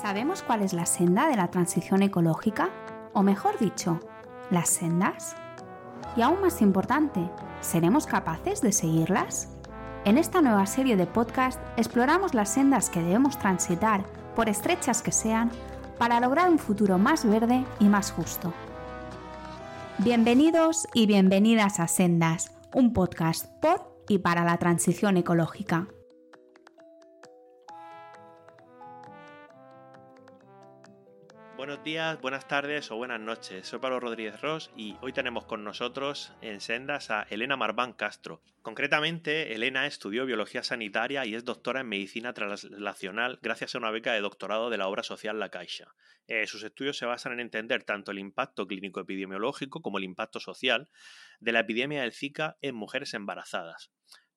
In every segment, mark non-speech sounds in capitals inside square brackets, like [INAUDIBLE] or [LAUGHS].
¿Sabemos cuál es la senda de la transición ecológica? O mejor dicho, las sendas. Y aún más importante, ¿seremos capaces de seguirlas? En esta nueva serie de podcast exploramos las sendas que debemos transitar, por estrechas que sean, para lograr un futuro más verde y más justo. Bienvenidos y bienvenidas a Sendas, un podcast por y para la transición ecológica. Buenos días, buenas tardes o buenas noches. Soy Pablo Rodríguez Ross y hoy tenemos con nosotros en Sendas a Elena Marván Castro. Concretamente, Elena estudió biología sanitaria y es doctora en medicina translacional gracias a una beca de doctorado de la obra social La Caixa. Eh, sus estudios se basan en entender tanto el impacto clínico epidemiológico como el impacto social de la epidemia del Zika en mujeres embarazadas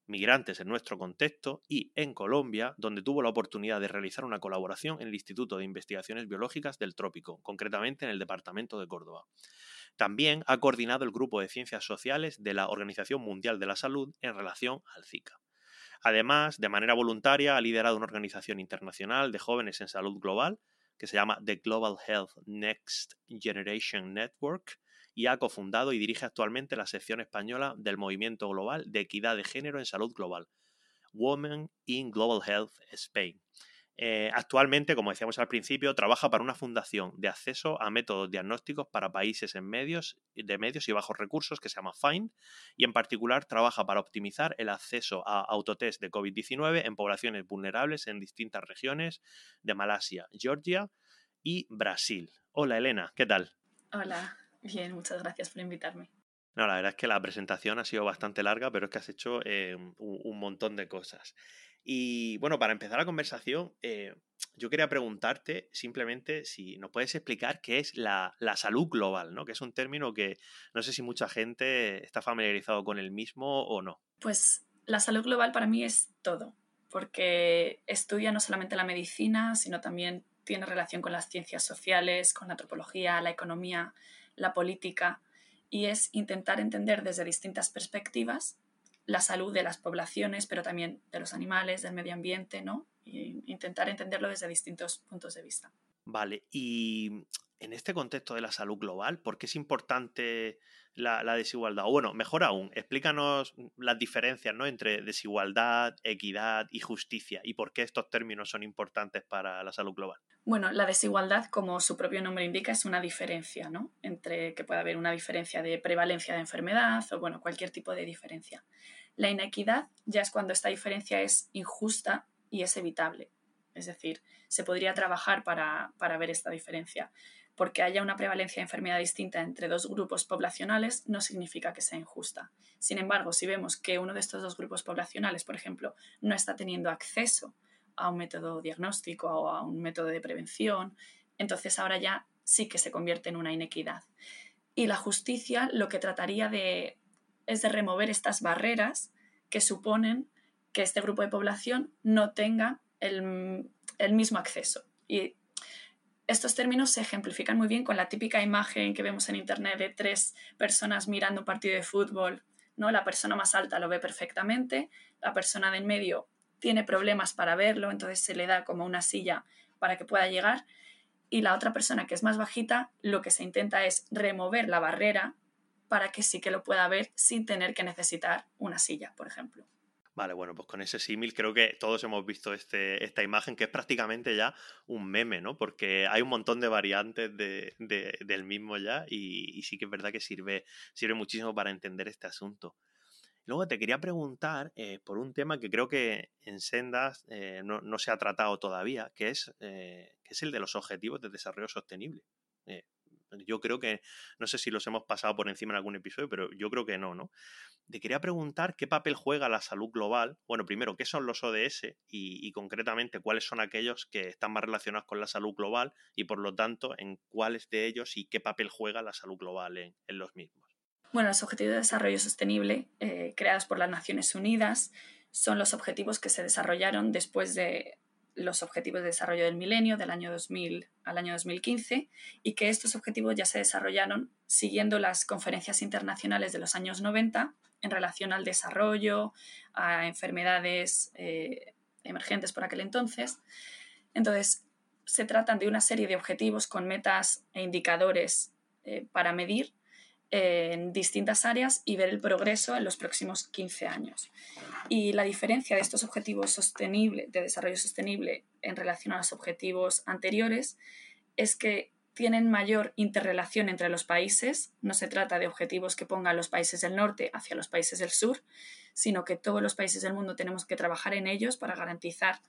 migrantes en nuestro contexto y en Colombia, donde tuvo la oportunidad de realizar una colaboración en el Instituto de Investigaciones Biológicas del Trópico, concretamente en el Departamento de Córdoba. También ha coordinado el Grupo de Ciencias Sociales de la Organización Mundial de la Salud en relación al Zika. Además, de manera voluntaria, ha liderado una organización internacional de jóvenes en salud global que se llama The Global Health Next Generation Network, y ha cofundado y dirige actualmente la sección española del Movimiento Global de Equidad de Género en Salud Global, Women in Global Health Spain. Eh, actualmente, como decíamos al principio, trabaja para una fundación de acceso a métodos diagnósticos para países en medios, de medios y bajos recursos que se llama FIND y en particular trabaja para optimizar el acceso a autotest de COVID-19 en poblaciones vulnerables en distintas regiones de Malasia, Georgia y Brasil. Hola Elena, ¿qué tal? Hola, Bien, muchas gracias por invitarme. No, la verdad es que la presentación ha sido bastante larga, pero es que has hecho eh, un, montón de cosas. Y bueno, para empezar la conversación, eh, yo quería preguntarte simplemente si nos puedes explicar qué es la, salud global, ¿no? Que es un término que no sé si mucha gente está familiarizado con el mismo o no. Pues la salud global para mí es todo, porque estudia no solamente la medicina, sino también tiene relación con las ciencias sociales, con la antropología, la economía, la política, y es intentar entender desde distintas perspectivas la salud de las poblaciones, pero también de los animales, del medio ambiente, ¿no? Y intentar entenderlo desde distintos puntos de vista. Vale, y en este contexto de la salud global, ¿por qué es importante la, desigualdad? O bueno, mejor aún, explícanos las diferencias ¿no? entre desigualdad, equidad y justicia y por qué estos términos son importantes para la salud global. Bueno, la desigualdad, como su propio nombre indica, es una diferencia, ¿no? Entre que puede haber una diferencia de prevalencia de enfermedad o, bueno, cualquier tipo de diferencia. La inequidad ya es cuando esta diferencia es injusta y es evitable. Es decir, se podría trabajar para, para ver esta diferencia porque haya una prevalencia de enfermedad distinta entre dos grupos poblacionales no significa que sea injusta. Sin embargo, si vemos que uno de estos dos grupos poblacionales, por ejemplo, no está teniendo acceso a un método diagnóstico o a un método de prevención, entonces ahora ya sí que se convierte en una inequidad. Y la justicia lo que trataría de es de remover estas barreras que suponen que este grupo de población no tenga el, mismo acceso. Y estos términos se ejemplifican muy bien con la típica imagen que vemos en Internet de tres personas mirando un partido de fútbol. ¿no? La persona más alta lo ve perfectamente, la persona del medio tiene problemas para verlo, entonces se le da como una silla para que pueda llegar, y la otra persona que es más bajita, lo que se intenta es remover la barrera para que sí que lo pueda ver sin tener que necesitar una silla, por ejemplo. Vale, bueno, pues con ese símil creo que todos hemos visto este, esta imagen que es prácticamente ya un meme, ¿no? Porque hay un montón de variantes de, del mismo ya y, sí que es verdad que sirve, sirve muchísimo para entender este asunto. Luego te quería preguntar eh, por un tema que creo que en Sendas eh, no, no, se ha tratado todavía, que es, eh, que es el de los objetivos de desarrollo sostenible. Yo creo que, no sé si los hemos pasado por encima en algún episodio, pero yo creo que no, ¿no? te quería preguntar qué papel juega la salud global. Bueno, primero, ¿qué son los ODS y, concretamente cuáles son aquellos que están más relacionados con la salud global y por lo tanto en cuáles de ellos y qué papel juega la salud global en, los mismos? Bueno, los Objetivos de Desarrollo Sostenible, eh, creados por las Naciones Unidas, son los objetivos que se desarrollaron después de los Objetivos de Desarrollo del Milenio del año 2000 al año 2015 y que estos objetivos ya se desarrollaron siguiendo las conferencias internacionales de los años 90 en relación al desarrollo, a enfermedades eh, emergentes por aquel entonces. Entonces, se tratan de una serie de objetivos con metas e indicadores eh, para medir en distintas áreas y ver el progreso en los próximos 15 años. Y la diferencia de estos objetivos sostenible, de desarrollo sostenible en relación a los objetivos anteriores es que tienen mayor interrelación entre los países. No se trata de objetivos que pongan los países del norte hacia los países del sur, sino que todos los países del mundo tenemos que trabajar en ellos para garantizar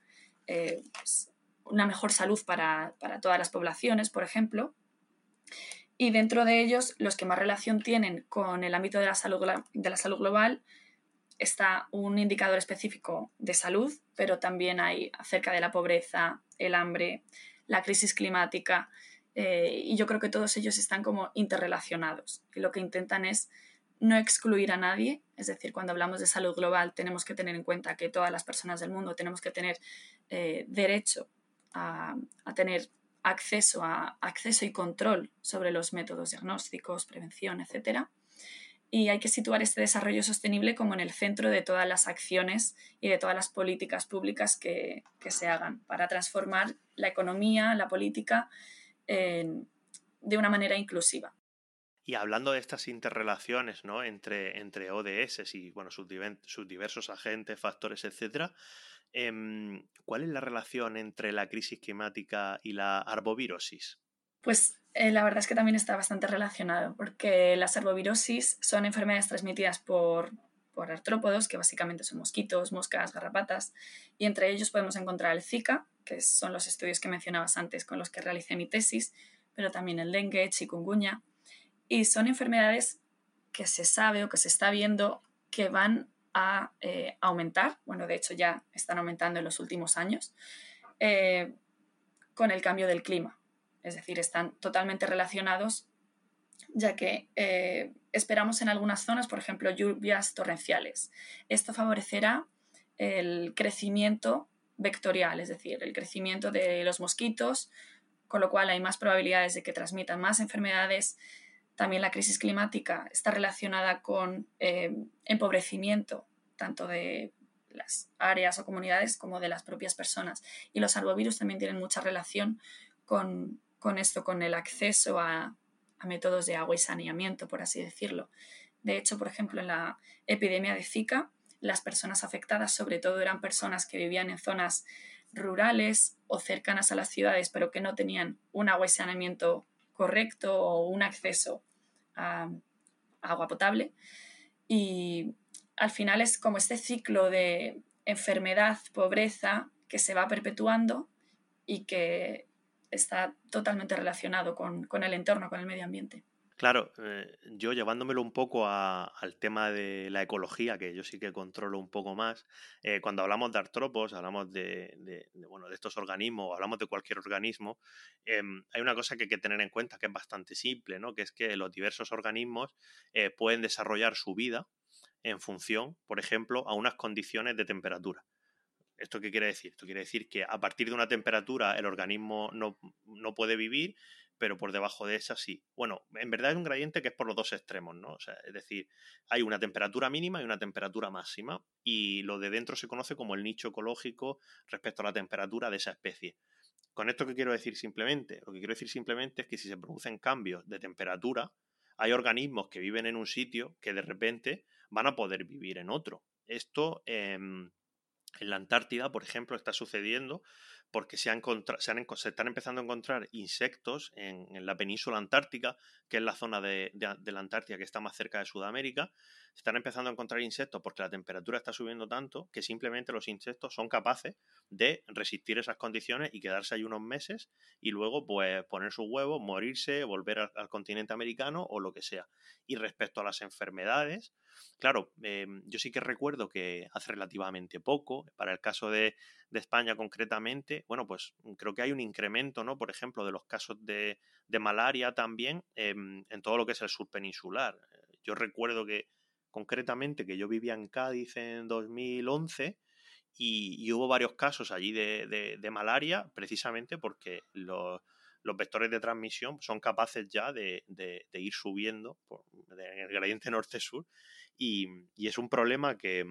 eh, pues, una mejor salud para, para todas las poblaciones, por ejemplo, y dentro de ellos, los que más relación tienen con el ámbito de la salud, de la salud global, está un indicador específico de salud, pero también hay acerca de la pobreza, el hambre, la crisis climática, eh, y yo creo que todos ellos están como interrelacionados. Y lo que intentan es no excluir a nadie, es decir, cuando hablamos de salud global tenemos que tener en cuenta que todas las personas del mundo tenemos que tener eh, derecho a, a tener acceso, a, acceso y control sobre los métodos diagnósticos, prevención, etc. Y hay que situar este desarrollo sostenible como en el centro de todas las acciones y de todas las políticas públicas que, se hagan para transformar la economía, la política, de una manera inclusiva. Y hablando de estas interrelaciones ¿no? entre, entre ODS y bueno, sus, diversos agentes, factores, etcétera, Em, ¿Cuál es la relación entre la crisis climática y la arbovirosis? Pues eh, la verdad es que también está bastante relacionado, porque las arbovirosis son enfermedades transmitidas por, por artrópodos, que básicamente son mosquitos, moscas, garrapatas, y entre ellos podemos encontrar el Zika, que son los estudios que mencionabas antes con los que realicé mi tesis, pero también el dengue, chikungunya, y son enfermedades que se sabe o que se está viendo que van a eh, aumentar, bueno, de hecho ya están aumentando en los últimos años, eh, con el cambio del clima. Es decir, están totalmente relacionados, ya que eh, esperamos en algunas zonas, por ejemplo, lluvias torrenciales. Esto favorecerá el crecimiento vectorial, es decir, el crecimiento de los mosquitos, con lo cual hay más probabilidades de que transmitan más enfermedades también la crisis climática está relacionada con eh, empobrecimiento tanto de las áreas o comunidades como de las propias personas. Y los arbovirus también tienen mucha relación con, esto, con el acceso a, métodos de agua y saneamiento, por así decirlo. De hecho, por ejemplo, en la epidemia de Zika, las personas afectadas sobre todo eran personas que vivían en zonas rurales o cercanas a las ciudades, pero que no tenían un agua y saneamiento correcto o un acceso a agua potable. Y al final es como este ciclo de enfermedad, pobreza, que se va perpetuando y que está totalmente relacionado con, el entorno, con el medio ambiente. Claro, eh, yo llevándomelo un poco al tema de la ecología, que yo sí que controlo un poco más, eh, cuando hablamos de artrópodos, hablamos de, bueno, de estos organismos, hablamos de cualquier organismo, em, hay una cosa que hay que tener en cuenta que es bastante simple, ¿no? que es que los diversos organismos eh, pueden desarrollar su vida en función, por ejemplo, a unas condiciones de temperatura. ¿Esto qué quiere decir? Esto quiere decir que a partir de una temperatura el organismo no, no puede vivir pero por debajo de esa sí. Bueno, en verdad es un gradiente que es por los dos extremos, ¿no? O sea, es decir, hay una temperatura mínima y una temperatura máxima, y lo de dentro se conoce como el nicho ecológico respecto a la temperatura de esa especie. Con esto, ¿qué quiero decir simplemente? Lo que quiero decir simplemente es que si se producen cambios de temperatura, hay organismos que viven en un sitio que de repente van a poder vivir en otro. Esto em, en la Antártida, por ejemplo, está sucediendo porque se, han se, están empezando a encontrar insectos en, la península antártica, que es la zona de, la Antártida que está más cerca de Sudamérica, están empezando a encontrar insectos porque la temperatura está subiendo tanto que simplemente los insectos son capaces de resistir esas condiciones y quedarse ahí unos meses y luego pues poner sus huevos, morirse, volver al, continente americano o lo que sea. Y respecto a las enfermedades, claro, em, yo sí que recuerdo que hace relativamente poco, para el caso de, de España concretamente, bueno, pues creo que hay un incremento, ¿no? Por ejemplo, de los casos de, malaria también en, todo lo que es el sur peninsular. Yo recuerdo que concretamente que yo vivía en Cádiz en 2011 y, hubo varios casos allí de, malaria precisamente porque los, vectores de transmisión son capaces ya de, ir subiendo en el gradiente norte-sur y, es un problema que,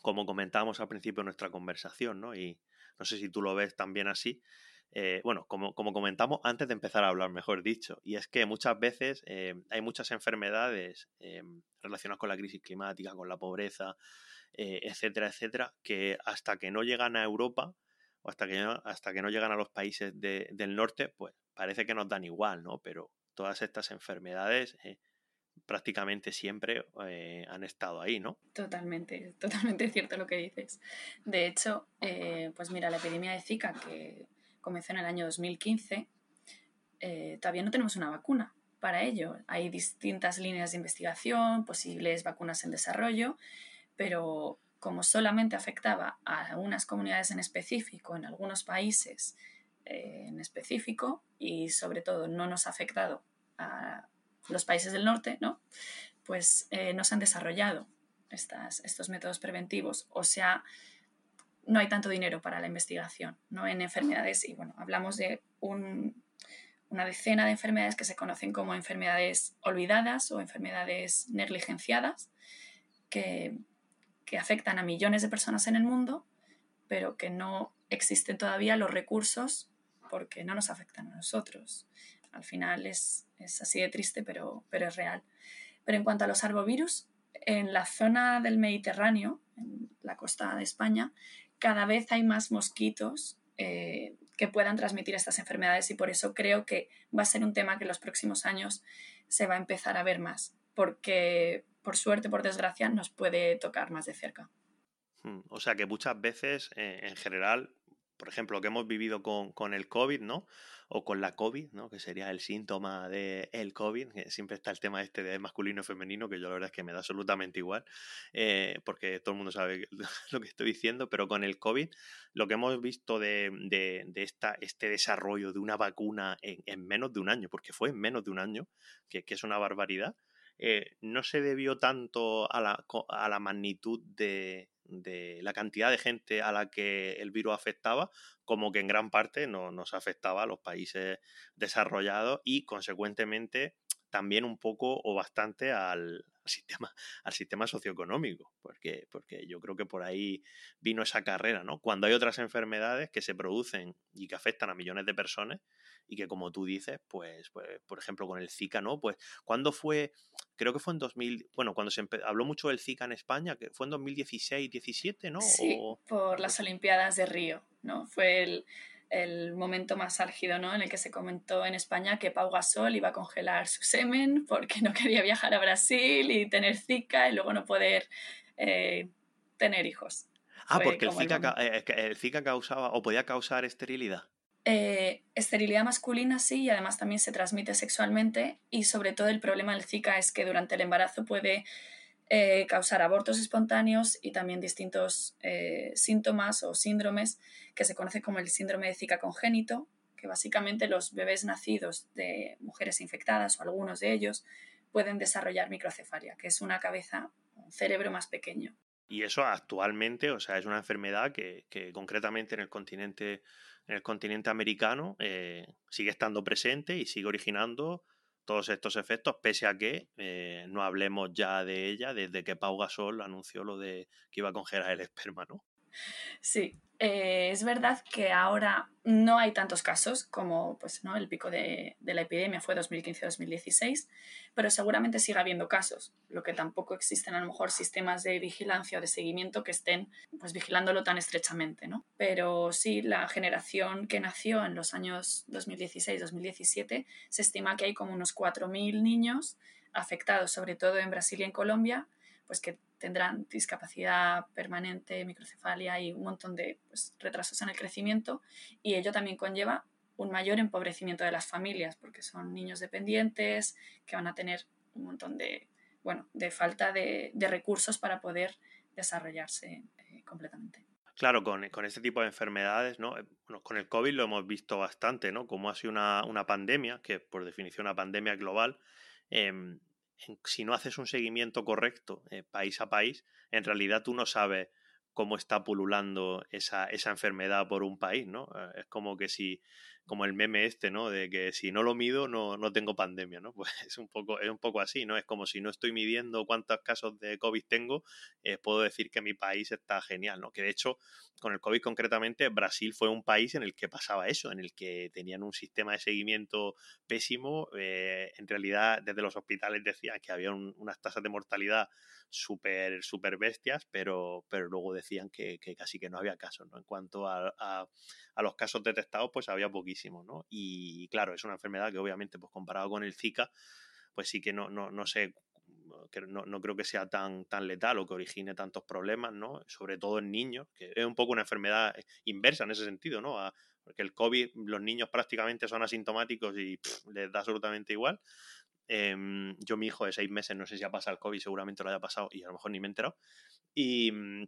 como comentábamos al principio de nuestra conversación, ¿no? Y no sé si tú lo ves también así, eh, bueno, como, comentamos antes de empezar a hablar, mejor dicho, y es que muchas veces eh, hay muchas enfermedades eh, relacionadas con la crisis climática, con la pobreza, etcétera, etcétera, que hasta que no llegan a Europa o hasta que no, hasta que no llegan a los países del norte, pues parece que nos dan igual, ¿no? Pero todas estas enfermedades prácticamente siempre han estado ahí, ¿no? Totalmente, [LAUGHS] totalmente cierto lo que dices. De hecho, pues mira, la epidemia de Zika que comenzó en el año 2015, eh, todavía no tenemos una vacuna para ello. Hay distintas líneas de investigación, posibles vacunas en desarrollo, pero como solamente afectaba a unas comunidades en específico, en algunos países eh, en específico, y sobre todo no nos ha afectado a los países del norte, ¿no? pues eh, no se han desarrollado estas, estos métodos preventivos. O sea, no hay tanto dinero para la investigación ¿no? en enfermedades y bueno, hablamos de una decena de enfermedades que se conocen como enfermedades olvidadas o enfermedades negligenciadas que, que afectan a millones de personas en el mundo, pero que no existen todavía los recursos porque no nos afectan a nosotros. Al final es, es así de triste, pero, pero es real. Pero en cuanto a los arbovirus, en la zona del Mediterráneo, en la costa de España, cada vez hay más mosquitos eh, que puedan transmitir estas enfermedades y por eso creo que va a ser un tema que en los próximos años se va a empezar a ver más, porque por suerte, por desgracia, nos puede tocar más de cerca. Hmm, o sea que muchas veces, eh, en general, por ejemplo, lo que hemos vivido con, con, el COVID, ¿no? O con la COVID, ¿no? Que sería el síntoma del el COVID, que siempre está el tema este de masculino y femenino, que yo la verdad es que me da absolutamente igual, eh, porque todo el mundo sabe [LAUGHS] lo que estoy diciendo, pero con el COVID, lo que hemos visto de, de, esta, este desarrollo de una vacuna en, en, menos de un año, porque fue en menos de un año, que, que es una barbaridad, eh, no se debió tanto a la, a la magnitud de, de la cantidad de gente a la que el virus afectaba, como que en gran parte no, nos afectaba a los países desarrollados y consecuentemente también un poco o bastante al, sistema, [LAUGHS] al sistema socioeconómico, porque, porque yo creo que por ahí vino esa carrera, ¿no? Cuando hay otras enfermedades que se producen y que afectan a millones de personas y que como tú dices, pues, pues por ejemplo con el Zika, ¿no? Pues cuando fue, creo que fue en 2000, bueno, cuando se habló mucho del Zika en España, que fue en 2016, 17, ¿no? Sí, por las Olimpiadas de Río, ¿no? Fue el el momento más álgido, ¿no? En el que se comentó en España que Pau Gasol iba a congelar su semen porque no quería viajar a Brasil y tener Zika y luego no poder eh, tener hijos. Ah, porque el Zika, eh, el Zika, causaba o podía causar esterilidad. Eh, esterilidad masculina sí, y además también se transmite sexualmente y sobre todo el problema del Zika es que durante el embarazo puede eh, causar abortos espontáneos y también distintos eh, síntomas o síndromes que se conoce como el síndrome de Zika congénito, que básicamente los bebés nacidos de mujeres infectadas o algunos de ellos pueden desarrollar microcefalia, que es una cabeza, un cerebro más pequeño. Y eso actualmente, o sea, es una enfermedad que, concretamente en el continente, en el continente americano eh, sigue estando presente y sigue originando todos estos efectos, pese a que eh, no hablemos ya de ella desde que Pau Gasol anunció lo de que iba a congelar el esperma, ¿no? Sí, eh, es verdad que ahora no hay tantos casos como pues, ¿no? el pico de, la epidemia fue 2015-2016, pero seguramente sigue habiendo casos, lo que tampoco existen a lo mejor sistemas de vigilancia o de seguimiento que estén pues, vigilándolo tan estrechamente. ¿no? Pero sí, la generación que nació en los años 2016-2017 se estima que hay como unos 4.000 niños afectados, sobre todo en Brasil y en Colombia, pues que tendrán discapacidad permanente, microcefalia y un montón de pues, retrasos en el crecimiento y ello también conlleva un mayor empobrecimiento de las familias porque son niños dependientes que van a tener un montón de, bueno, de falta de, recursos para poder desarrollarse eh, completamente. Claro, con, con, este tipo de enfermedades, ¿no? Eh, con el COVID lo hemos visto bastante, ¿no? Como ha sido una, una pandemia, que por definición una pandemia global, eh, si no haces un seguimiento correcto eh, país a país, en realidad tú no sabes cómo está pululando esa, esa, enfermedad por un país, ¿no? Eh, es como que si como el meme este, ¿no? De que si no lo mido no, no tengo pandemia, ¿no? [LAUGHS] Pues es un poco, es un poco así, ¿no? Es como si no estoy midiendo cuántos casos de COVID tengo, eh, puedo decir que mi país está genial, ¿no? Que de hecho, con el COVID concretamente, Brasil fue un país en el que pasaba eso, en el que tenían un sistema de seguimiento pésimo. Eh, en realidad, desde los hospitales decían que había unas tasas de mortalidad súper, súper bestias, pero, pero luego decían que, casi que no había casos, ¿no? En cuanto a, a, los casos detectados, pues había poquísimos, ¿no? Y claro, es una enfermedad que obviamente, pues comparado con el Zika, pues sí que no, no, no sé no, no, creo que sea tan, tan letal o que origine tantos problemas, ¿no? Sobre todo en niños, que es un poco una enfermedad inversa en ese sentido, ¿no? porque el COVID, los niños prácticamente son asintomáticos y les da absolutamente igual. Em, yo, mi hijo de seis meses, no sé si ha pasado el COVID, seguramente lo haya pasado y a lo mejor ni me he enterado. Y mm,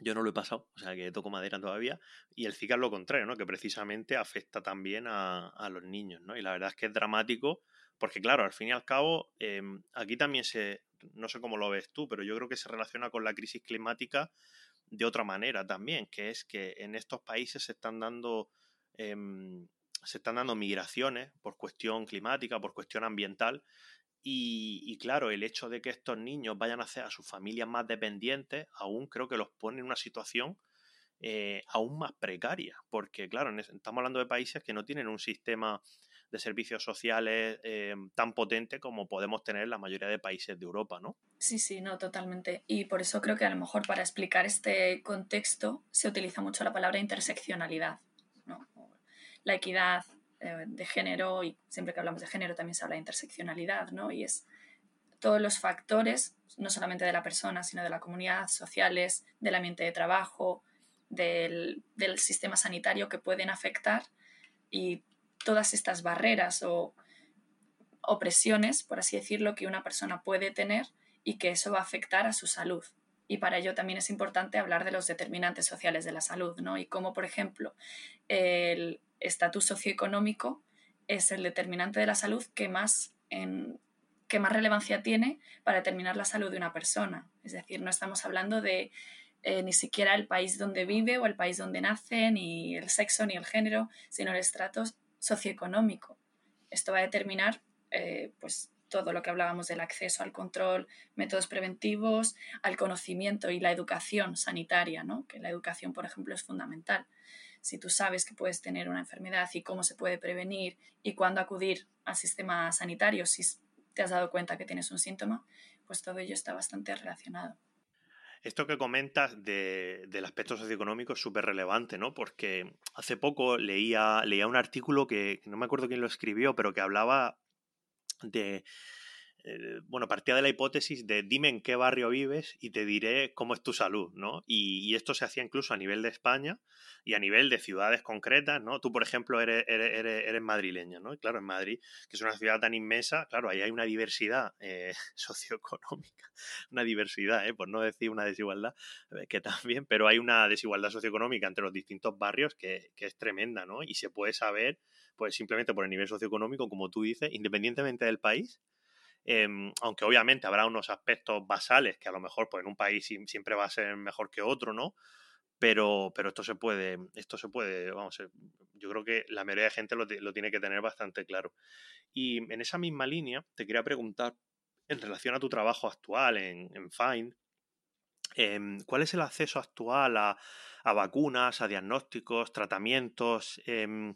yo no lo he pasado, o sea que toco madera todavía. Y el Zika es lo contrario, ¿no? Que precisamente afecta también a, los niños, ¿no? Y la verdad es que es dramático, porque claro, al fin y al cabo, em, aquí también se, no sé cómo lo ves tú, pero yo creo que se relaciona con la crisis climática de otra manera también, que es que en estos países se están dando em, se están dando migraciones por cuestión climática, por cuestión ambiental. Y, claro, el hecho de que estos niños vayan a hacer a sus familias más dependientes, aún creo que los pone en una situación eh, aún más precaria. Porque, claro, estamos hablando de países que no tienen un sistema de servicios sociales eh, tan potente como podemos tener la mayoría de países de Europa, ¿no? Sí, sí, no, totalmente. Y por eso creo que a lo mejor para explicar este contexto se utiliza mucho la palabra interseccionalidad la equidad eh, de género y siempre que hablamos de género también se habla de interseccionalidad, ¿no? Y es todos los factores, no solamente de la persona, sino de la comunidad, sociales, del ambiente de trabajo, del, del sistema sanitario que pueden afectar y todas estas barreras o opresiones, por así decirlo, que una persona puede tener y que eso va a afectar a su salud. Y para ello también es importante hablar de los determinantes sociales de la salud, ¿no? Y cómo, por ejemplo, el, estatus socioeconómico es el determinante de la salud que más, que más relevancia tiene para determinar la salud de una persona. Es decir, no estamos hablando de eh, ni siquiera el país donde vive o el país donde nace, ni el sexo, ni el género, sino el estrato socioeconómico. Esto va a determinar eh, pues, todo lo que hablábamos del acceso al control, métodos preventivos, al conocimiento y la educación sanitaria, ¿no? que la educación, por ejemplo, es fundamental si tú sabes que puedes tener una enfermedad y cómo se puede prevenir y cuándo acudir al sistema sanitario si te has dado cuenta que tienes un síntoma, pues todo ello está bastante relacionado. Esto que comentas del aspecto socioeconómico es súper relevante, ¿no? Porque hace poco leía un artículo que no me acuerdo quién lo escribió, pero que hablaba de, eh, bueno, partía de la hipótesis de dime en qué barrio vives y te diré cómo es tu salud, ¿no? Y, esto se hacía incluso a nivel de España y a nivel de ciudades concretas, ¿no? Tú, por ejemplo, eres, eres, madrileña, ¿no? Y claro, en Madrid, que es una ciudad tan inmensa, claro, ahí hay una diversidad eh, [LAUGHS] socioeconómica, una diversidad, ¿eh? por no decir una desigualdad, eh, que también, pero hay una desigualdad socioeconómica entre los distintos barrios que, que es tremenda, ¿no? Y se puede saber, pues simplemente por el nivel socioeconómico, como tú dices, independientemente del país, Em, aunque obviamente habrá unos aspectos basales que a lo mejor pues, en un país siempre va a ser mejor que otro, ¿no? Pero, pero esto se puede, esto se puede, vamos, eh, yo creo que la mayoría de gente lo, tiene que tener bastante claro. Y en esa misma línea, te quería preguntar, en relación a tu trabajo actual en, en Find, em, ¿cuál es el acceso actual a, a vacunas, a diagnósticos, tratamientos? Em,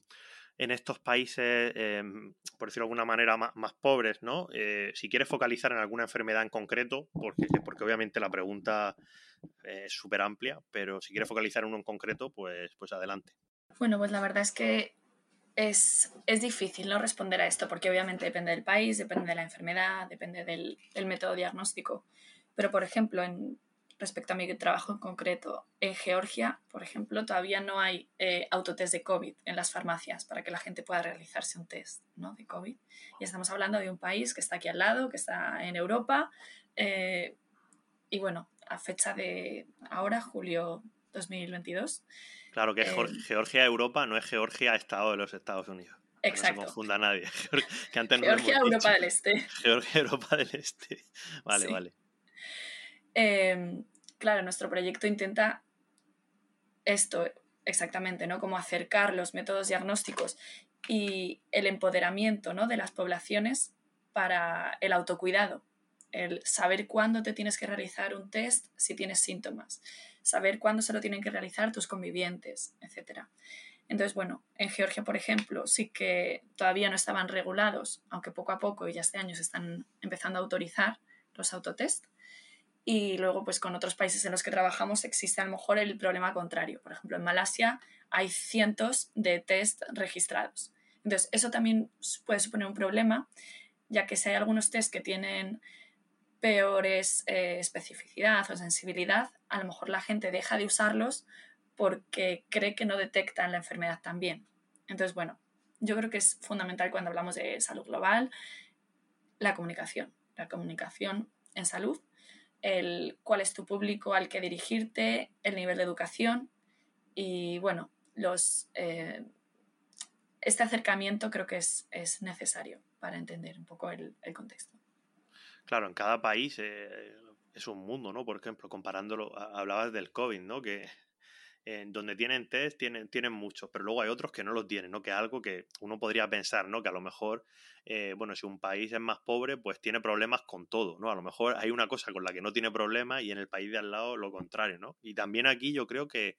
en estos países, em, por decirlo de alguna manera, más, pobres, ¿no? Eh, si quieres focalizar en alguna enfermedad en concreto, porque, porque obviamente la pregunta es súper amplia, pero si quieres focalizar en uno en concreto, pues, pues adelante. Bueno, pues la verdad es que es, es, difícil no responder a esto, porque obviamente depende del país, depende de la enfermedad, depende del método diagnóstico. Pero, por ejemplo, en respecto a mi trabajo en concreto, en Georgia, por ejemplo, todavía no hay eh, autotest de COVID en las farmacias para que la gente pueda realizarse un test ¿no? de COVID. Y estamos hablando de un país que está aquí al lado, que está en Europa. Eh, y bueno, a fecha de ahora, julio 2022. Claro que eh, Georgia, Europa, no es Georgia, Estado de los Estados Unidos. Exacto. no se confunda nadie. [LAUGHS] Georgia, Europa del Este. Georgia, Europa del Este. Vale, vale. Em, claro, nuestro proyecto intenta esto exactamente, ¿no? Como acercar los métodos diagnósticos y el empoderamiento ¿no? de las poblaciones para el autocuidado, el saber cuándo te tienes que realizar un test si tienes síntomas, saber cuándo se lo tienen que realizar tus convivientes, etc. Entonces, bueno, en Georgia, por ejemplo, sí que todavía no estaban regulados, aunque poco a poco y ya este año se están empezando a autorizar los autotest. Y luego, pues con otros países en los que trabajamos existe a lo mejor el problema contrario. Por ejemplo, en Malasia hay cientos de test registrados. Entonces, eso también puede suponer un problema, ya que si hay algunos test que tienen peores eh, especificidad o sensibilidad, a lo mejor la gente deja de usarlos porque cree que no detectan la enfermedad también. Entonces, bueno, yo creo que es fundamental cuando hablamos de salud global la comunicación, la comunicación en salud, el cuál es tu público al que dirigirte, el nivel de educación y, bueno, los, eh, este acercamiento creo que es, es, necesario para entender un poco el, el contexto. Claro, en cada país eh, es un mundo, ¿no? Por ejemplo, comparándolo, hablabas del COVID, ¿no? Que donde tienen test tienen, tienen muchos, pero luego hay otros que no los tienen, ¿no? Que es algo que uno podría pensar, ¿no? Que a lo mejor, eh, bueno, si un país es más pobre, pues tiene problemas con todo, ¿no? A lo mejor hay una cosa con la que no tiene problemas y en el país de al lado lo contrario, ¿no? Y también aquí yo creo que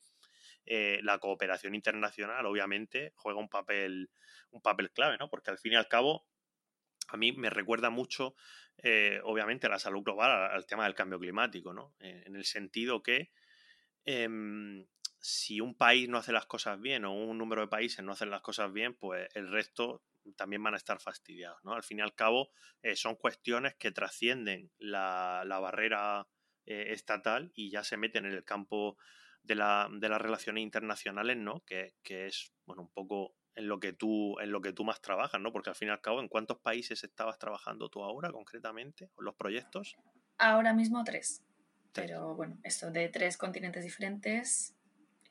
eh, la cooperación internacional, obviamente, juega un papel, un papel clave, ¿no? Porque al fin y al cabo, a mí me recuerda mucho eh, obviamente, la salud global al, tema del cambio climático, ¿no? en el sentido que em, si un país no hace las cosas bien o un número de países no hacen las cosas bien, pues el resto también van a estar fastidiados, ¿no? Al fin y al cabo, eh, son cuestiones que trascienden la, barrera eh, estatal y ya se meten en el campo de, la, de las relaciones internacionales, ¿no? Que, que, es, bueno, un poco en lo que tú, en lo que tú más trabajas, ¿no? Porque al fin y al cabo, ¿en cuántos países estabas trabajando tú ahora concretamente? ¿Los proyectos? Ahora mismo tres. Pero bueno, esto de tres continentes diferentes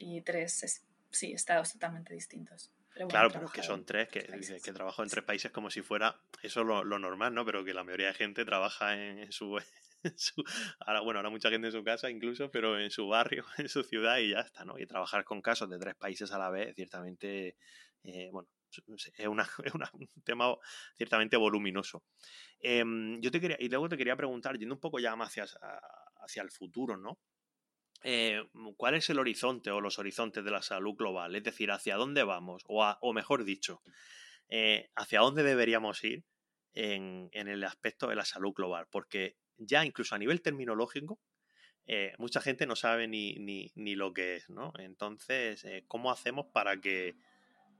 y tres, sí, estados totalmente distintos. claro, pero que son tres, que, que trabajo en tres países como si fuera eso lo, lo, normal, ¿no? Pero que la mayoría de gente trabaja en, [LAUGHS] su, ahora, bueno, ahora mucha gente en su casa incluso, pero en su barrio, [LAUGHS] en su ciudad y ya está, ¿no? Y trabajar con casos de tres países a la vez, ciertamente eh, bueno, [LAUGHS] es, una, un tema ciertamente voluminoso. Em, yo te quería, y luego te quería preguntar, yendo un poco ya más hacia, hacia el futuro, ¿no? Eh, ¿Cuál es el horizonte o los horizontes de la salud global? Es decir, ¿hacia dónde vamos? O, o mejor dicho, eh, ¿hacia dónde deberíamos ir en, en, el aspecto de la salud global? Porque ya incluso a nivel terminológico, mucha gente no sabe ni, ni, ni, lo que es, ¿no? Entonces, ¿cómo hacemos para que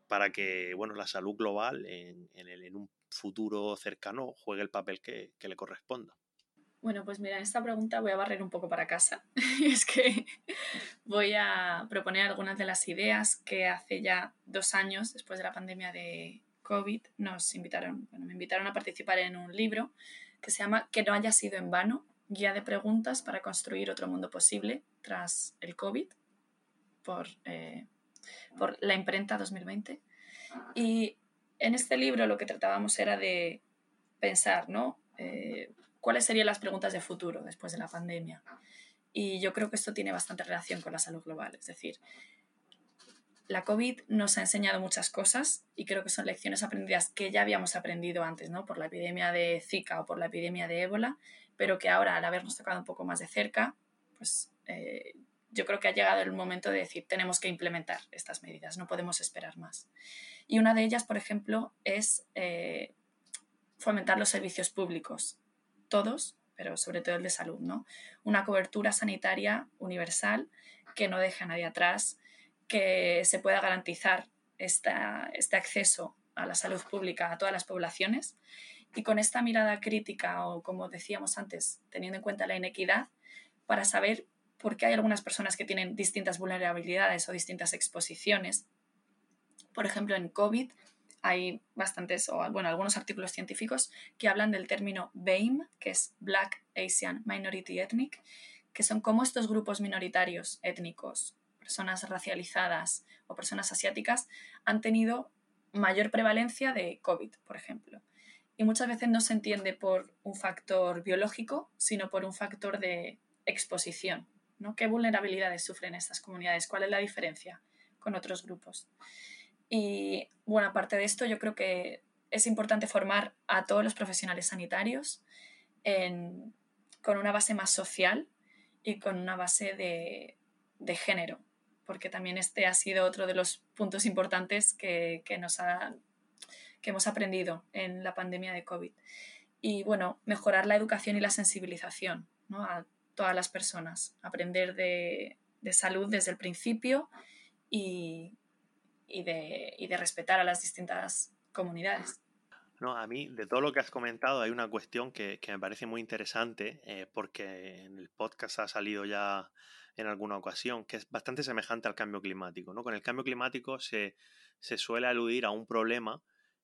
para que bueno, la salud global en, en, un futuro cercano juegue el papel que, que, le corresponda. Bueno, pues mira, esta pregunta voy a barrer un poco para casa. [LAUGHS] es que voy a proponer algunas de las ideas que hace ya dos años, después de la pandemia de COVID, nos invitaron, bueno, me invitaron a participar en un libro que se llama Que no haya sido en vano, guía de preguntas para construir otro mundo posible tras el COVID, por eh, por la imprenta 2020. Y en este libro lo que tratábamos era de pensar, ¿no? Eh, ¿Cuáles serían las preguntas de futuro después de la pandemia? Y yo creo que esto tiene bastante relación con la salud global. Es decir, la COVID nos ha enseñado muchas cosas y creo que son lecciones aprendidas que ya habíamos aprendido antes, ¿no? Por la epidemia de Zika o por la epidemia de ébola, pero que ahora, al habernos tocado un poco más de cerca, pues eh, yo creo que ha llegado el momento de decir, tenemos que implementar estas medidas, no podemos esperar más. Y una de ellas, por ejemplo, es eh, fomentar los servicios públicos, todos, pero sobre todo el de salud. Una cobertura sanitaria universal que no deje a nadie atrás, que se pueda garantizar esta, este acceso a la salud pública a todas las poblaciones y con esta mirada crítica o, como decíamos antes, teniendo en cuenta la inequidad, para saber porque hay algunas personas que tienen distintas vulnerabilidades o distintas exposiciones. Por ejemplo, en COVID hay bastantes, o bueno, algunos artículos científicos que hablan del término BAME, que es Black Asian Minority Ethnic, que son como estos grupos minoritarios étnicos, personas racializadas o personas asiáticas, han tenido mayor prevalencia de COVID, por ejemplo. Y muchas veces no se entiende por un factor biológico, sino por un factor de exposición. ¿Qué vulnerabilidades sufren estas comunidades? ¿Cuál es la diferencia con otros grupos? Y bueno, aparte de esto, yo creo que es importante formar a todos los profesionales sanitarios con una base más social y con una base de, género, porque también este ha sido otro de los puntos importantes que, nos que hemos aprendido en la pandemia de COVID. Y bueno, mejorar la educación y la sensibilización a todas las personas, aprender de, salud desde el principio y, de, y de respetar a las distintas comunidades. No, a mí, de todo lo que has comentado, hay una cuestión que, me parece muy interesante, eh, porque en el podcast ha salido ya en alguna ocasión, que es bastante semejante al cambio climático. ¿no? Con el cambio climático se, suele aludir a un problema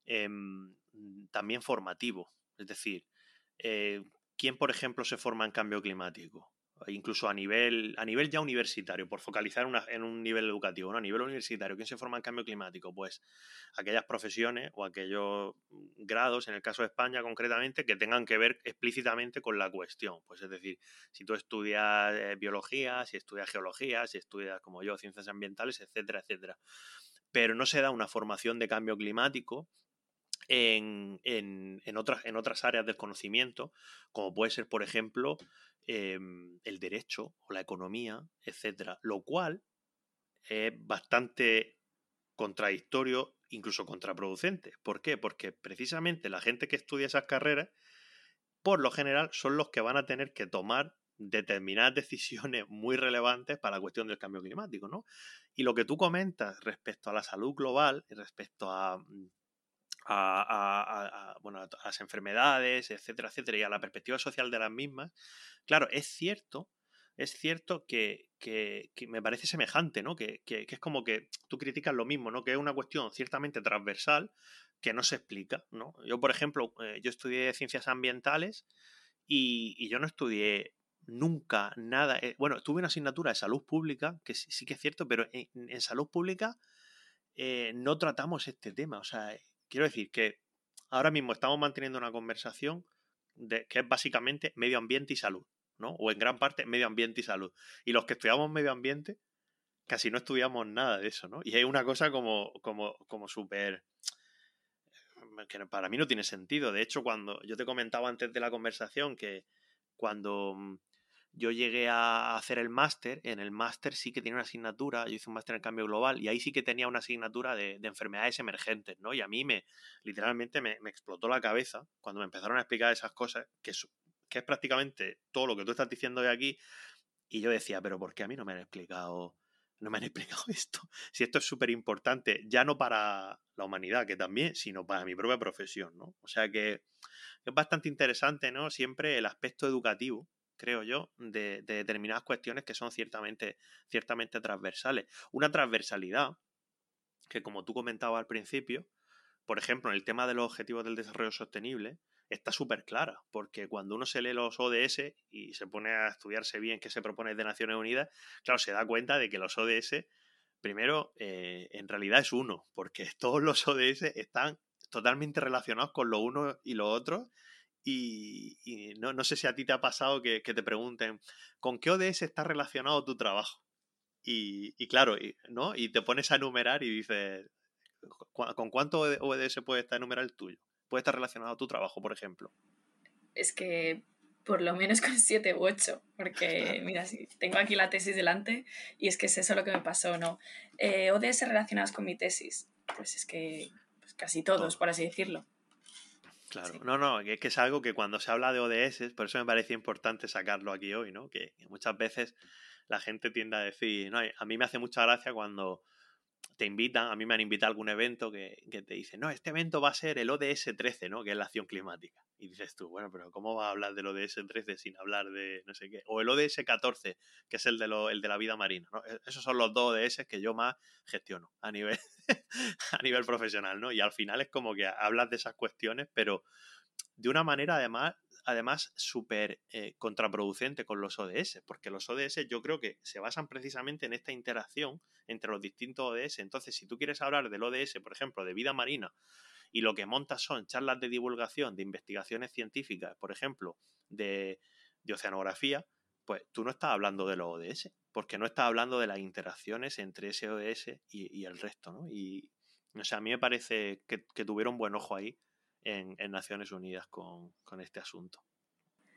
em, también formativo. Es decir, eh, ¿quién, por ejemplo, se forma en cambio climático? Incluso a nivel, a nivel ya universitario, por focalizar en un nivel educativo, ¿no? a nivel universitario, ¿quién se forma en cambio climático? Pues aquellas profesiones o aquellos grados, en el caso de España concretamente, que tengan que ver explícitamente con la cuestión. Pues es decir, si tú estudias eh, biología, si estudias geología, si estudias como yo ciencias ambientales, etcétera, etcétera. Pero no se da una formación de cambio climático en, en, otras, en otras áreas del conocimiento, como puede ser, por ejemplo, Em, el derecho o la economía, etcétera, lo cual es bastante contradictorio, incluso contraproducente. ¿Por qué? Porque precisamente la gente que estudia esas carreras, por lo general, son los que van a tener que tomar determinadas [LAUGHS] decisiones muy relevantes para la cuestión del cambio climático, ¿no? Y lo que tú comentas respecto a la salud global respecto a a, bueno, a, las enfermedades, etcétera, etcétera, y a la perspectiva social de las mismas, claro, es cierto, es cierto que, me parece semejante, ¿no? Que, es como que tú criticas lo mismo, ¿no? Que es una cuestión ciertamente transversal que no se explica, ¿no? Yo, por ejemplo, eh, yo estudié ciencias ambientales y, yo no estudié nunca nada. Eh, bueno, tuve una asignatura de salud pública, que sí, que es cierto, pero en, salud pública eh, no tratamos este tema. O sea, Quiero decir que ahora mismo estamos manteniendo una conversación de, que es básicamente medio ambiente y salud, ¿no? O en gran parte medio ambiente y salud. Y los que estudiamos medio ambiente casi no estudiamos nada de eso, ¿no? Y es una cosa como, como, como súper que para mí no tiene sentido. De hecho, cuando yo te comentaba antes de la conversación que cuando mm, yo llegué a hacer el máster, en el máster sí que tenía una asignatura, yo hice un máster en cambio global y ahí sí que tenía una asignatura de, enfermedades emergentes, ¿no? Y a mí me, literalmente me, explotó la cabeza cuando me empezaron a explicar esas cosas, que es, prácticamente todo lo que tú estás diciendo de aquí, y yo decía, pero ¿por qué a mí no me han explicado, no me han [LAUGHS] explicado esto? Si esto es súper importante, ya no para la humanidad, que también, sino para mi propia profesión, ¿no? O sea que es bastante interesante, ¿no? Siempre el aspecto educativo creo yo, de, determinadas cuestiones que son ciertamente, ciertamente transversales. Una transversalidad que, como tú comentabas al principio, por ejemplo, en el tema de los objetivos del desarrollo sostenible, está súper clara, porque cuando uno se lee los ODS y se pone a estudiarse bien qué se propone de Naciones Unidas, claro, se da cuenta de que los ODS, primero, eh, en realidad es uno, porque [LAUGHS] todos los ODS están totalmente relacionados con lo uno y lo otro, y, no, no, sé si a ti te ha pasado que, te pregunten, ¿con qué ODS está relacionado tu trabajo? Y, y claro, ¿no? Y te pones a enumerar y dices, ¿con cuánto ODS puede estar enumerado el tuyo? Puede estar relacionado a tu trabajo, por ejemplo. Es que por lo menos [LAUGHS] con siete u ocho, porque [LAUGHS] mira, si tengo aquí la tesis delante y es que es eso lo que me pasó, ¿no? Eh, ODS relacionados con mi tesis, pues es que pues casi todos, por así decirlo. Claro, no, no, es que es algo que cuando se habla de ODS, por eso me parece importante sacarlo aquí hoy, ¿no? Que muchas veces la gente tiende a decir, no, a mí me hace mucha gracia cuando te invitan, a mí me han invitado a algún evento que, te dice, no, este evento va a ser el ODS 13, ¿no? Que es la acción climática. Y dices tú, bueno, pero ¿cómo va a hablar del ODS 13 sin hablar de no sé qué? O el ODS 14, que es el de, lo, el de la vida marina, ¿no? E, esos son los dos ODS que yo más gestiono a nivel, [LAUGHS] a nivel profesional, ¿no? Y al final es como que hablas de esas cuestiones, pero de una manera además además súper eh, contraproducente con los ODS, porque los ODS yo creo que se basan precisamente en esta interacción entre los distintos ODS. Entonces, si tú quieres hablar del ODS, por ejemplo, de vida marina, y lo que montas son charlas de divulgación, de investigaciones científicas, por ejemplo, de, oceanografía, pues tú no estás hablando de los ODS, porque no estás hablando de las interacciones entre ese ODS y, el resto, ¿no? Y, O sea, a mí me parece que, tuvieron buen ojo ahí en, Naciones Unidas con este asunto.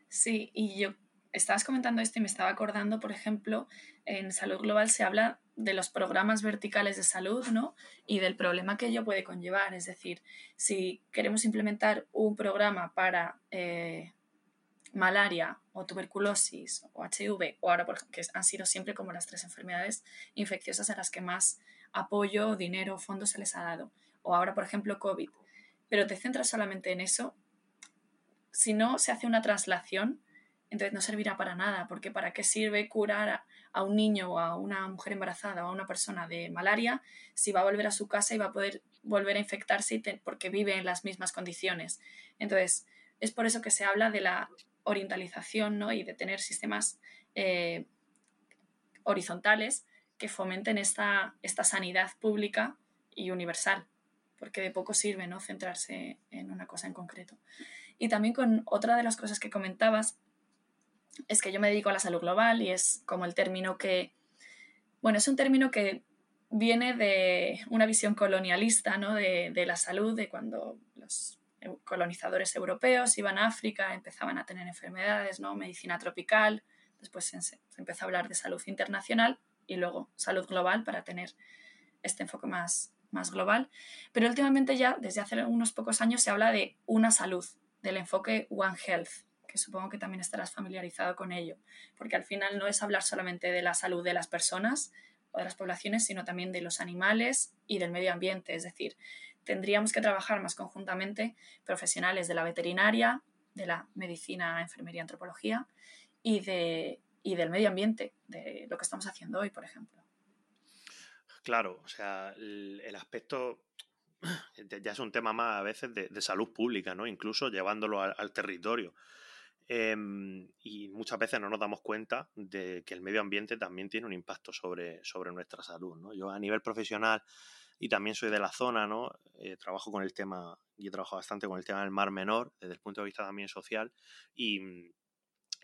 Sí, y yo estabas comentando esto y me estaba acordando, por ejemplo, en Salud Global se habla de los programas verticales de salud, ¿no? Y del problema que ello puede conllevar. Es decir, si queremos implementar un programa para eh, malaria o tuberculosis o HIV, o ahora, por ejemplo, que han sido siempre como las tres enfermedades infecciosas a las que más apoyo, dinero, fondos se les ha dado, o ahora, por ejemplo, COVID, pero te centras solamente en eso, si no se hace una traslación, entonces no servirá para nada, porque ¿para qué sirve curar a, un niño o a una mujer embarazada o a una persona de malaria si va a volver a su casa y va a poder volver a infectarse porque vive en las mismas condiciones? Entonces, es por eso que se habla de la orientalización ¿no? y de tener sistemas eh, horizontales que fomenten esta, esta sanidad pública y universal, porque de poco sirve ¿no? centrarse en una cosa en concreto. Y también con otra de las cosas que comentabas, es que yo me dedico a la salud global y es como el término que, bueno, es un término que viene de una visión colonialista ¿no? de, de la salud, de cuando los colonizadores europeos iban a África, empezaban a tener enfermedades, ¿no? medicina tropical, después se, empezó a hablar de salud internacional y luego salud global para tener este enfoque más, más global. Pero últimamente ya, desde hace unos pocos años, se habla de una salud, del enfoque One Health, que supongo que también estarás familiarizado con ello, porque al final no es hablar solamente de la salud de las personas o de las poblaciones, sino también de los animales y del medio ambiente. Es decir, tendríamos que trabajar más conjuntamente profesionales de la veterinaria, de la medicina, enfermería, antropología y, de, y del medio ambiente, de lo que estamos haciendo hoy, por ejemplo. Claro, o sea, el, aspecto ya es un tema más a veces de, salud pública, ¿no? Incluso llevándolo al, territorio. Em, y muchas veces no nos damos cuenta de que el medio ambiente también tiene un impacto sobre, sobre nuestra salud, ¿no? Yo a nivel profesional y también soy de la zona, ¿no? Eh, trabajo con el tema, y he trabajado bastante con el tema del Mar Menor, desde el punto de vista también social, y,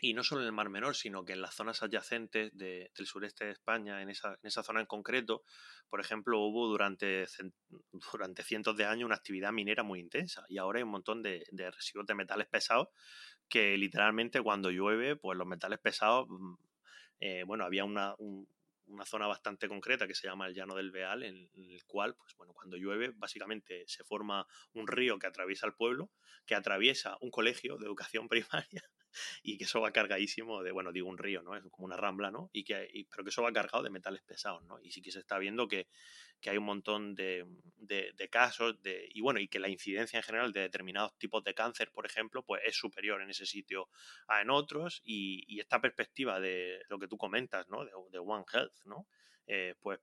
y no solo en el Mar Menor, sino que en las zonas adyacentes del sureste de España, en esa, en esa zona en concreto, por ejemplo, hubo durante, [LAUGHS] durante cientos de años una actividad minera muy intensa y ahora hay un montón de, residuos de metales pesados que literalmente cuando llueve, pues los metales pesados, mm, eh, bueno, había una, una zona bastante concreta que se llama el Llano del Beal, en, el cual, pues bueno, cuando llueve, básicamente se forma un río que atraviesa el pueblo, que atraviesa un colegio de educación [LAUGHS] primaria y que eso va cargadísimo de, bueno, digo un río, ¿no? Es como una rambla, ¿no? Y que, pero que eso va cargado de metales pesados, ¿no? Y sí que se está viendo que, hay un montón de, casos de, y bueno, y que la incidencia en general de determinados tipos de cáncer, por ejemplo, pues es superior en ese sitio a en otros y, esta perspectiva de lo que tú comentas, ¿no? De, One Health, ¿no? Eh, pues,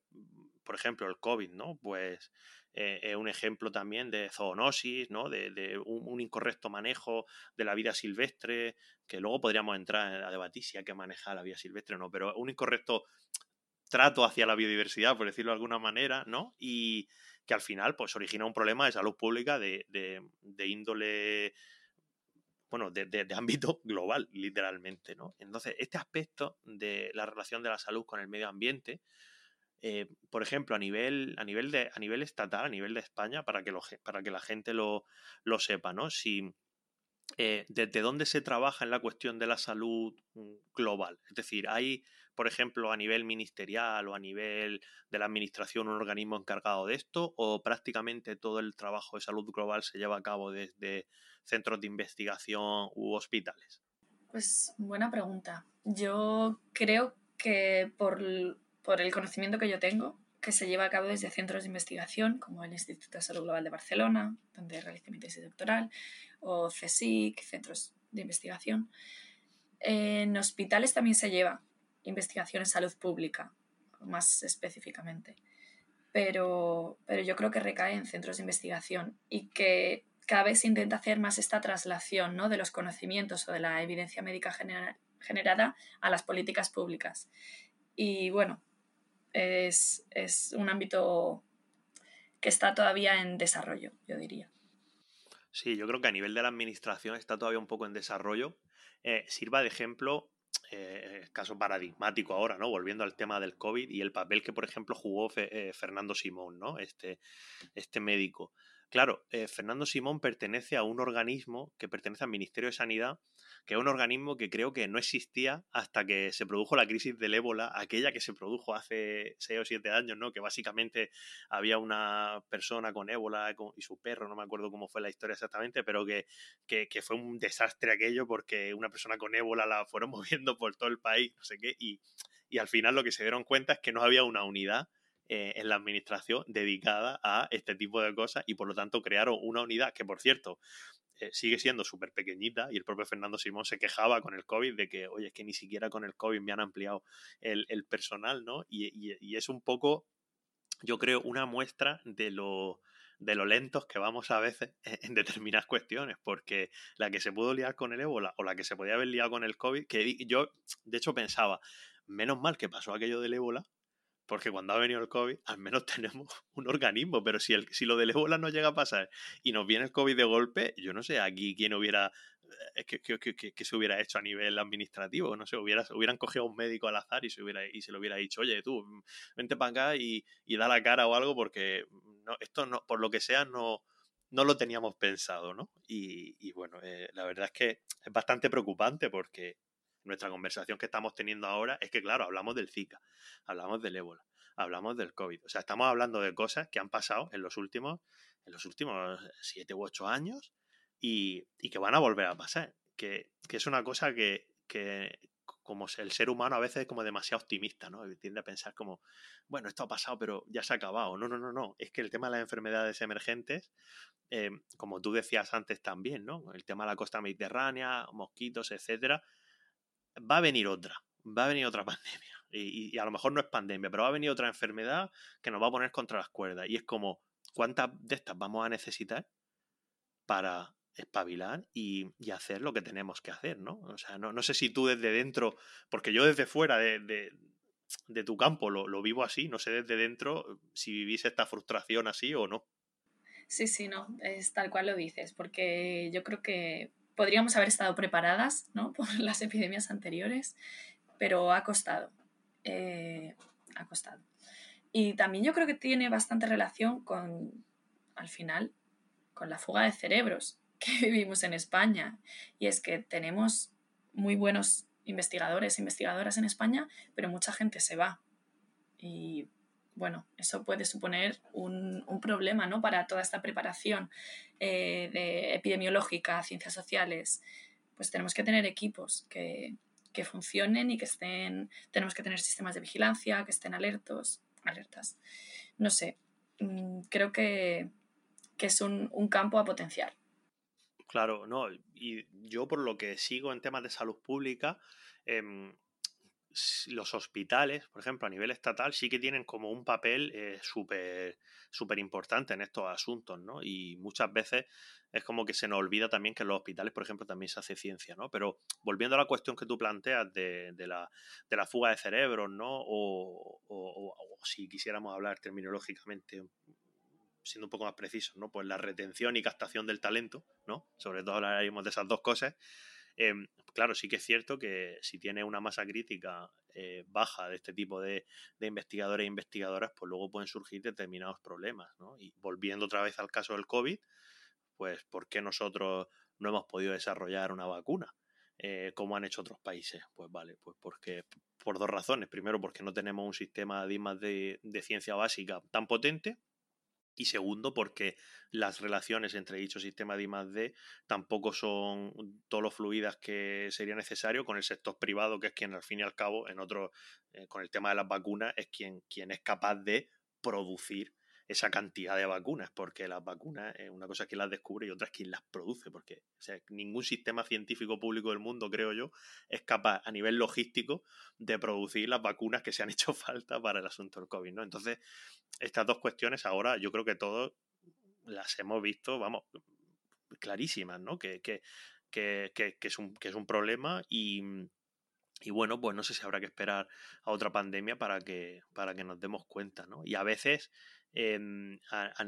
por ejemplo, el COVID, ¿no? Pues eh, es un ejemplo también de zoonosis, ¿no? de, un, incorrecto manejo de la vida silvestre, que luego podríamos entrar a debatir si hay que manejar la vida silvestre o no, pero un incorrecto trato hacia la biodiversidad, por decirlo de alguna manera, ¿no? Y que al final pues origina un problema de salud pública de, índole bueno, de, de, ámbito global, literalmente, ¿no? Entonces, este aspecto de la relación de la salud con el medio ambiente, eh, por ejemplo, a nivel, a, nivel de, a nivel estatal, a nivel de España, para que, lo, para que la gente lo, lo sepa, ¿no? Si, eh, ¿Desde dónde se trabaja en la cuestión de la salud mm, global? Es decir, ¿hay, por ejemplo, a nivel ministerial o a nivel de la administración un organismo encargado de esto? ¿O prácticamente todo el trabajo de salud global se lleva a cabo desde centros de investigación u hospitales? Pues buena pregunta. Yo creo que por por el conocimiento que yo tengo, que se lleva a cabo desde centros de investigación como el Instituto de Salud Global de Barcelona, donde realicé mi tesis doctoral, o CSIC, centros de investigación. En hospitales también se lleva investigación en salud pública, más específicamente. Pero, pero yo creo que recae en centros de investigación y que cada vez se intenta hacer más esta traslación ¿no? de los conocimientos o de la evidencia médica generada a las políticas públicas. Y bueno, es, un ámbito que está todavía en desarrollo, yo diría. Sí, yo creo que a nivel de la administración está todavía un poco en desarrollo. Eh, sirva de ejemplo eh, caso paradigmático ahora, ¿no? Volviendo al tema del COVID y el papel que, por ejemplo, jugó eh, Fernando Simón, ¿no? Este, este médico. Claro, eh, Fernando Simón pertenece a un organismo que pertenece al Ministerio de Sanidad, que es un organismo que creo que no existía hasta que se produjo la crisis del ébola, aquella que se produjo hace seis o siete años, ¿no? Que básicamente había una persona con ébola y su perro, no me acuerdo cómo fue la historia exactamente, pero que, que, que fue un desastre aquello porque una persona con ébola la fueron [LAUGHS] moviendo por todo el país, no sé qué, y, y al final lo que se dieron cuenta es que no había una unidad eh, en la administración dedicada a este tipo de cosas y por lo tanto crearon una unidad que, por cierto, eh, sigue siendo súper pequeñita y el propio Fernando Simón se quejaba con el COVID de que, oye, es que ni siquiera con el COVID me han ampliado el, personal, ¿no? Y, es un poco, yo creo, una muestra de lo de lo lentos que vamos a veces [LAUGHS] en determinadas cuestiones, porque la que se pudo liar con el ébola o la que se podía haber liado con el COVID, que yo de hecho pensaba, menos mal que pasó aquello del ébola, porque cuando ha venido el COVID, al menos [LAUGHS] tenemos un organismo, pero si, el, si lo del ébola no llega a pasar y nos viene el COVID de golpe, yo no sé aquí quién hubiera, eh, que, que, se hubiera hecho a nivel administrativo, no sé, hubiera, hubieran cogido a un médico al azar y se, hubiera, y se le hubiera dicho, oye, tú, vente para acá y, y da la cara o algo, porque no, esto, no, por lo que sea, no, no lo teníamos pensado, ¿no? Y, y bueno, eh, la verdad es que es bastante preocupante porque nuestra conversación que estamos teniendo ahora es que, claro, hablamos del Zika, hablamos del ébola, hablamos del COVID. O sea, estamos hablando de cosas que han pasado en los últimos, en los últimos siete u ocho años y, que van a volver a pasar. Que, es una cosa que, que, como el ser humano a veces es como demasiado optimista, ¿no? tiende a pensar como, bueno, esto ha pasado, pero ya se ha acabado. No, no, no, no. Es que el tema de las enfermedades emergentes, eh, como tú decías antes también, ¿no? El tema de la costa mediterránea, mosquitos, etcétera, va a venir otra, va a venir otra [LAUGHS] pandemia. Y, a lo mejor no es pandemia, pero va a venir otra enfermedad que nos va a poner contra las cuerdas. Y es como, ¿cuántas de estas vamos a necesitar para espabilar y, hacer lo que tenemos que hacer, ¿no? O sea, no, sé si tú desde dentro, porque yo desde fuera de, de, tu campo lo, lo, vivo así, no sé desde dentro si vivís esta frustración así o no. Sí, sí, no, es tal cual lo dices, porque yo creo que podríamos haber estado preparadas ¿no? [LAUGHS] por las epidemias anteriores, pero ha costado. Eh, ha costado. Y también yo creo que tiene bastante relación con, al final, con la fuga de cerebros [LAUGHS] que vivimos en España. Y es que tenemos muy buenos investigadores e investigadoras en España, pero mucha gente se va. Bueno, eso puede suponer un, problema ¿no? para toda esta preparación eh, de epidemiológica, ciencias sociales. Pues tenemos que tener equipos que, funcionen y que estén, tenemos que tener sistemas de vigilancia, que estén alertos, alertas. No sé, mm, creo que, es un, campo a potenciar. Claro, no, y yo por lo que sigo en temas de salud pública, em, los hospitales, por ejemplo, a nivel estatal, sí que tienen como un papel eh, súper importante en estos asuntos, ¿no? Y muchas veces es como que se nos olvida también que en los hospitales, por ejemplo, también se hace ciencia, ¿no? Pero volviendo a la cuestión que tú planteas de, la, de la, fuga de cerebros, ¿no? O, o, si quisiéramos hablar terminológicamente siendo un poco más precisos, ¿no? Pues la retención y captación del talento, ¿no? Sobre todo hablaríamos de esas dos cosas. Em, claro, sí que es cierto que si tiene una masa crítica eh, baja de este tipo de, investigadores e investigadoras, pues luego pueden surgir determinados problemas. ¿no? Y volviendo otra vez al caso del COVID, pues ¿por qué nosotros no hemos podido desarrollar una vacuna? Eh, como han hecho otros países. Pues vale, pues porque por dos razones. Primero, porque no tenemos un sistema de, de ciencia básica tan potente y segundo, porque las relaciones entre dicho sistema de I+D tampoco son todo lo fluidas que sería necesario con el sector privado, que es quien al fin y al cabo, en otro, eh, con el tema de las vacunas, es quien, quien es capaz de producir esa cantidad de vacunas, porque las vacunas, es una cosa es quien las descubre y otra es quien las produce, porque ningún sistema científico público del mundo, creo yo, es capaz a nivel logístico de producir las vacunas que se han [LAUGHS] hecho falta para el asunto del COVID, ¿no? Entonces, estas dos cuestiones ahora yo creo que todos las hemos visto, vamos, clarísimas, ¿no? Que, que, que, que es, un, que es un problema y, y bueno, pues no sé si habrá que esperar a otra pandemia para que, para que nos demos cuenta, ¿no? Y a veces,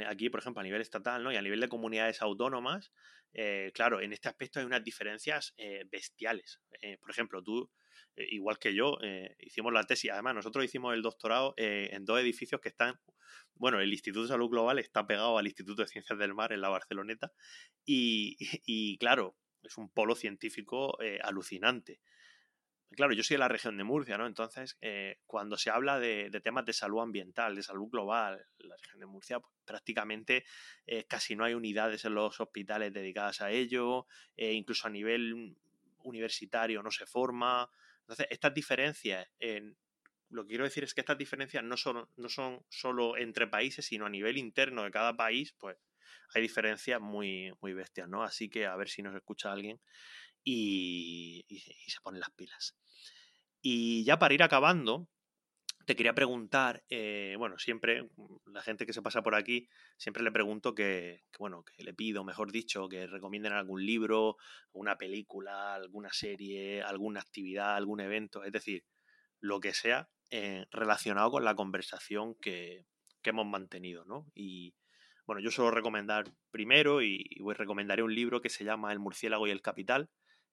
aquí, por ejemplo, a nivel estatal, ¿no? Y a nivel de comunidades autónomas, eh, claro, en este aspecto hay unas diferencias eh, bestiales. Eh, por ejemplo, tú eh, igual que yo, eh, hicimos la tesis. Además, nosotros hicimos el doctorado en dos edificios que están, bueno, el Instituto de Salud Global está pegado al Instituto de Ciencias del Mar en la Barceloneta y, [LAUGHS] y claro, es un polo científico alucinante. Claro, yo soy de la región de Murcia, ¿no? Entonces, eh, cuando se habla de, temas de salud ambiental, de salud global, la región de Murcia, pues, prácticamente eh, casi no hay unidades en los hospitales dedicadas a ello, eh, incluso a nivel universitario no se forma. Entonces, estas diferencias, lo que quiero decir es que estas diferencias no son, no son solo entre países, sino a nivel interno de cada país, pues hay diferencias muy, muy bestias, ¿no? Así que a ver si nos escucha alguien y, se ponen las pilas. Y ya para ir acabando, te quería preguntar, eh, bueno, siempre la gente que se pasa por aquí, siempre le pregunto que, bueno, que le pido, mejor dicho, que recomienden algún libro, una película, alguna serie, alguna actividad, algún evento, es decir, lo que sea eh, relacionado con la conversación que, que hemos mantenido, ¿no? Y, bueno, yo suelo recomendar primero y, voy recomendaré un libro que se llama El murciélago y el capital,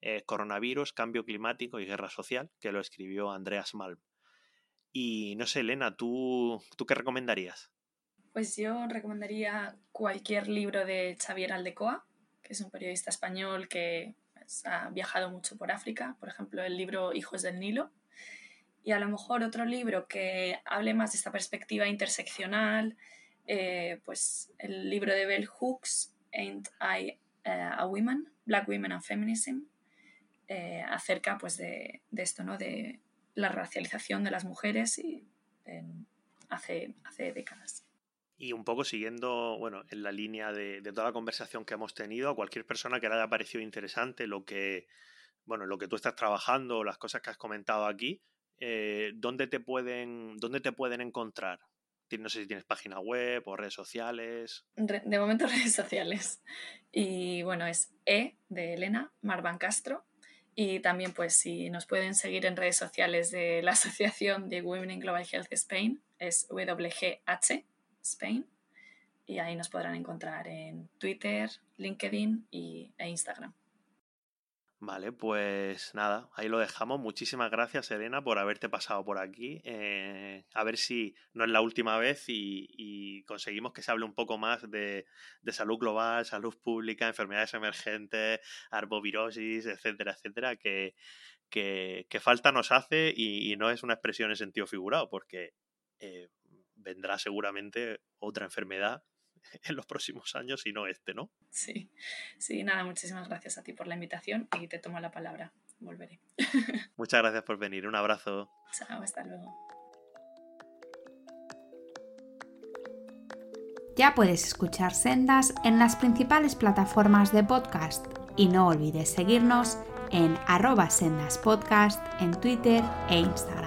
eh, Coronavirus, Cambio Climático y Guerra Social, que lo escribió Andreas Malm. Y no sé, Elena, ¿tú, ¿tú qué recomendarías? Pues yo recomendaría cualquier libro de Xavier Aldecoa, que es un periodista español que pues, ha viajado mucho por África, por ejemplo, el libro Hijos del Nilo. Y a lo mejor otro libro que hable más de esta perspectiva interseccional, eh, pues el libro de Bell Hooks, Ain't I eh, a Woman? Black Women and Feminism, eh, acerca pues de, esto, ¿no? De la racialización de las mujeres y hace, hace décadas. Y un poco siguiendo, bueno, en la línea de, toda la conversación que hemos tenido, a cualquier persona que le haya parecido interesante lo que, bueno, lo que tú estás trabajando, las cosas que has comentado aquí, ¿dónde, te pueden, ¿dónde te pueden encontrar? No sé si tienes página web o redes sociales. De momento [LAUGHS] redes sociales. Y bueno, es E de Elena Marvan Castro. Y también pues si nos pueden seguir en redes sociales de la [LAUGHS] Asociación de Women in Global Health Spain, es WGH Spain. Y ahí nos podrán encontrar en Twitter, LinkedIn y, e Instagram. Vale, pues nada, ahí lo dejamos. Muchísimas gracias, Elena, por haberte pasado por aquí. Eh, a ver si no es la última vez y, conseguimos que se hable un poco más de, salud global, salud pública, enfermedades emergentes, arbovirosis, etcétera, etcétera, que, que, falta nos hace y, no es una expresión en sentido figurado, porque eh, vendrá seguramente otra enfermedad [LAUGHS] en los próximos años y no este, ¿no? Sí, sí, nada, muchísimas gracias a ti por la invitación y te tomo la palabra. Volveré. [LAUGHS] Muchas gracias por venir. Un abrazo. Chao, hasta luego. Ya puedes escuchar Sendas en las principales plataformas de podcast y no olvides seguirnos en arroba sendaspodcast en Twitter e Instagram.